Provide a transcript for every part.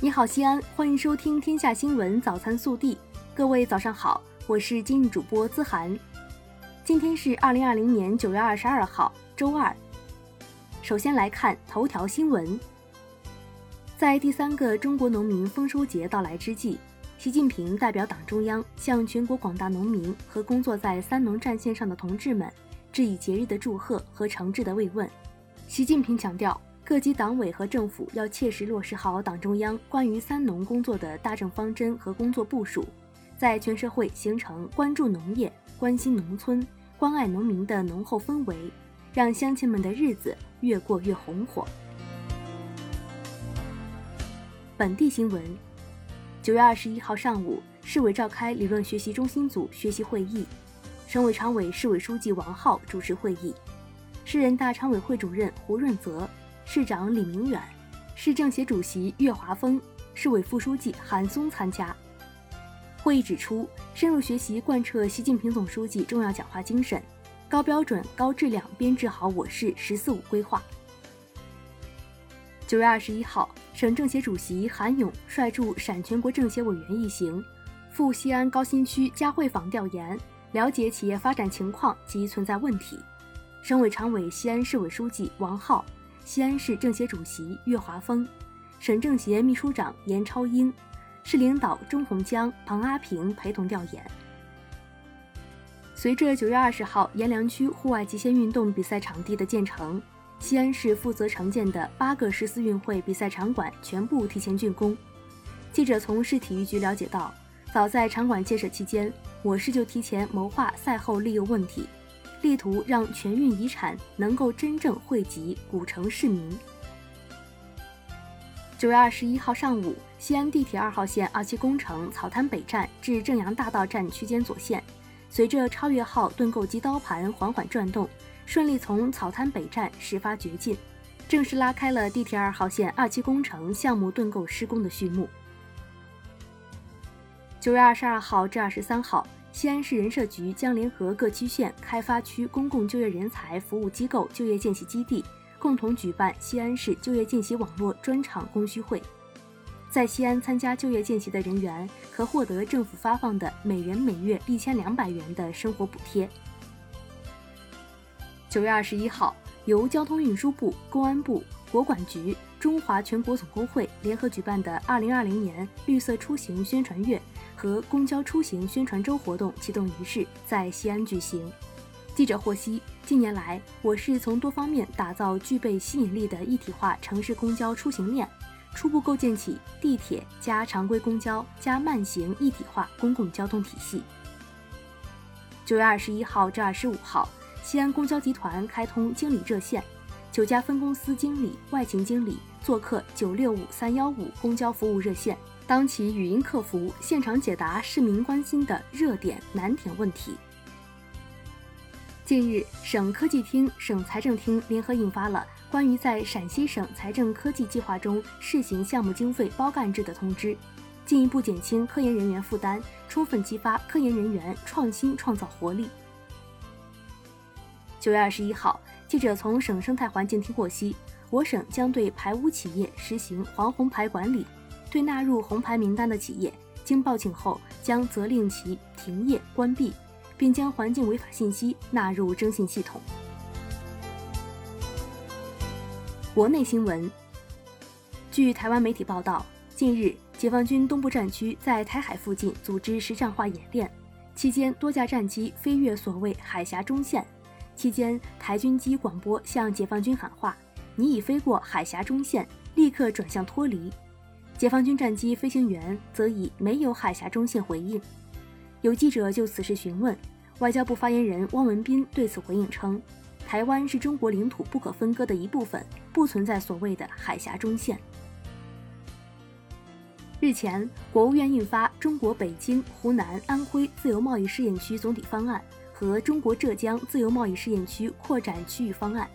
你好，西安，欢迎收听《天下新闻早餐速递》。各位早上好，我是今日主播资涵。今天是二零二零年九月二十二号，周二。首先来看头条新闻。在第三个中国农民丰收节到来之际，习近平代表党中央向全国广大农民和工作在三农战线上的同志们致以节日的祝贺和诚挚的慰问。习近平强调。各级党委和政府要切实落实好党中央关于“三农”工作的大政方针和工作部署，在全社会形成关注农业、关心农村、关爱农民的浓厚氛围，让乡亲们的日子越过越红火。本地新闻：九月二十一号上午，市委召开理论学习中心组学习会议，省委常委、市委书记王浩主持会议，市人大常委会主任胡润泽。市长李明远、市政协主席岳华峰、市委副书记韩松参加。会议指出，深入学习贯彻习近平总书记重要讲话精神，高标准、高质量编制好我市“十四五”规划。九月二十一号，省政协主席韩勇率驻陕全国政协委员一行赴西安高新区嘉汇坊调研，了解企业发展情况及存在问题。省委常委、西安市委书记王浩。西安市政协主席岳华峰，省政协秘书长严超英，市领导钟洪江、庞阿平陪同调研。随着九月二十号阎良区户外极限运动比赛场地的建成，西安市负责承建的八个十四运会比赛场馆全部提前竣工。记者从市体育局了解到，早在场馆建设期间，我市就提前谋划赛后利用问题。力图让全运遗产能够真正惠及古城市民。九月二十一号上午，西安地铁二号线二期工程草滩北站至正阳大道站区间左线，随着超越号盾构机刀盘缓缓转动，顺利从草滩北站始发掘进，正式拉开了地铁二号线二期工程项目盾构施工的序幕。九月二十二号至二十三号。西安市人社局将联合各区县开发区公共就业人才服务机构就业见习基地，共同举办西安市就业见习网络专场供需会。在西安参加就业见习的人员可获得政府发放的每人每月一千两百元的生活补贴。九月二十一号，由交通运输部、公安部、国管局、中华全国总工会联合举办的二零二零年绿色出行宣传月。和公交出行宣传周活动启动仪式在西安举行。记者获悉，近年来，我市从多方面打造具备吸引力的一体化城市公交出行链，初步构建起地铁加常规公交加慢行一体化公共交通体系。九月二十一号至二十五号，西安公交集团开通经理热线，九家分公司经理、外勤经理做客九六五三幺五公交服务热线。当起语音客服，现场解答市民关心的热点难点问题。近日，省科技厅、省财政厅联合印发了关于在陕西省财政科技计划中试行项目经费包干制的通知，进一步减轻科研人员负担，充分激发科研人员创新创造活力。九月二十一号，记者从省生态环境厅获悉，我省将对排污企业实行黄红牌管理。对纳入红牌名单的企业，经报警后将责令其停业关闭，并将环境违法信息纳入征信系统。国内新闻，据台湾媒体报道，近日解放军东部战区在台海附近组织实战化演练，期间多架战机飞越所谓海峡中线，期间台军机广播向解放军喊话：“你已飞过海峡中线，立刻转向脱离。”解放军战机飞行员则以没有海峡中线回应。有记者就此事询问，外交部发言人汪文斌对此回应称：“台湾是中国领土不可分割的一部分，不存在所谓的海峡中线。”日前，国务院印发《中国北京、湖南、安徽自由贸易试验区总体方案》和《中国浙江自由贸易试验区扩展区域方案》。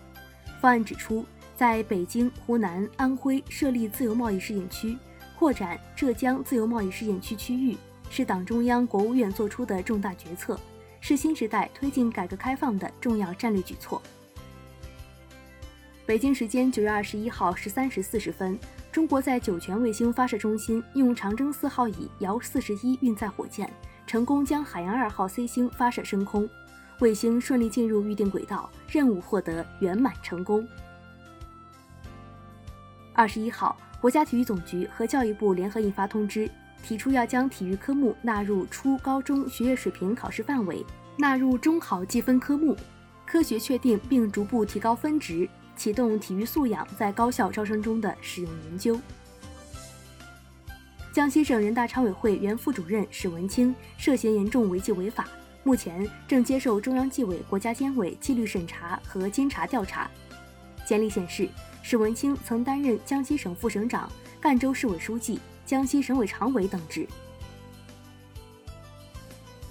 方案指出，在北京、湖南、安徽设立自由贸易试验区。扩展浙江自由贸易试验区区域是党中央、国务院作出的重大决策，是新时代推进改革开放的重要战略举措。北京时间九月二十一号十三时四十分，中国在酒泉卫星发射中心用长征四号乙遥四十一运载火箭，成功将海洋二号 C 星发射升空，卫星顺利进入预定轨道，任务获得圆满成功。二十一号，国家体育总局和教育部联合印发通知，提出要将体育科目纳入初高中学业水平考试范围，纳入中考计分科目，科学确定并逐步提高分值。启动体育素养在高校招生中的使用研究。江西省人大常委会原副主任史文清涉嫌严重违纪违法，目前正接受中央纪委国家监委纪律审查和监察调查。简历显示，史文清曾担任江西省副省长、赣州市委书记、江西省委常委等职。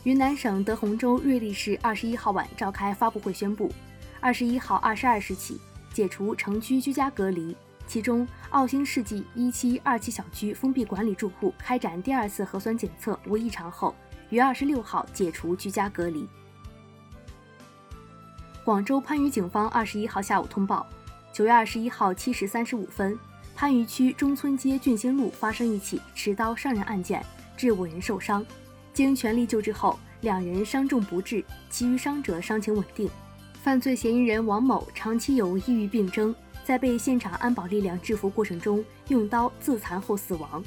云南省德宏州瑞丽市二十一号晚召开发布会宣布，二十一号二十二时起。解除城区居家隔离，其中奥兴世纪一期、二期小区封闭管理住户开展第二次核酸检测无异常后，于二十六号解除居家隔离。广州番禺警方二十一号下午通报，九月二十一号七时三十五分，番禺区中村街俊兴路发生一起持刀伤人案件，致五人受伤，经全力救治后，两人伤重不治，其余伤者伤情稳定。犯罪嫌疑人王某长期有抑郁病征，在被现场安保力量制服过程中用刀自残后死亡。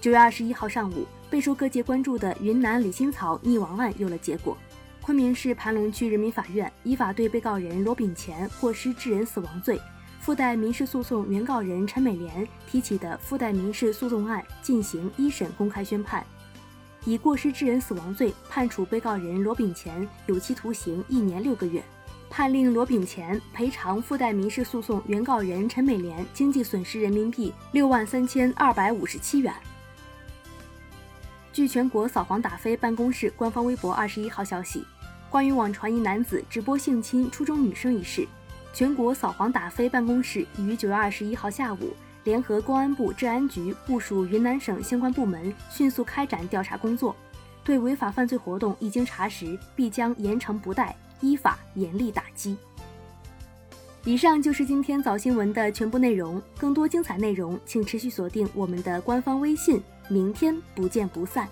九月二十一号上午，备受各界关注的云南李新草溺亡案有了结果。昆明市盘龙区人民法院依法对被告人罗炳乾过失致人死亡罪、附带民事诉讼原告人陈美莲提起的附带民事诉讼案进行一审公开宣判。以过失致人死亡罪判处被告人罗炳乾有期徒刑一年六个月，判令罗炳乾赔偿附带民事诉讼原告人陈美莲经济损失人民币六万三千二百五十七元。据全国扫黄打非办公室官方微博二十一号消息，关于网传一男子直播性侵初中女生一事，全国扫黄打非办公室已于九月二十一号下午。联合公安部治安局部署云南省相关部门，迅速开展调查工作，对违法犯罪活动一经查实，必将严惩不贷，依法严厉打击。以上就是今天早新闻的全部内容，更多精彩内容请持续锁定我们的官方微信，明天不见不散。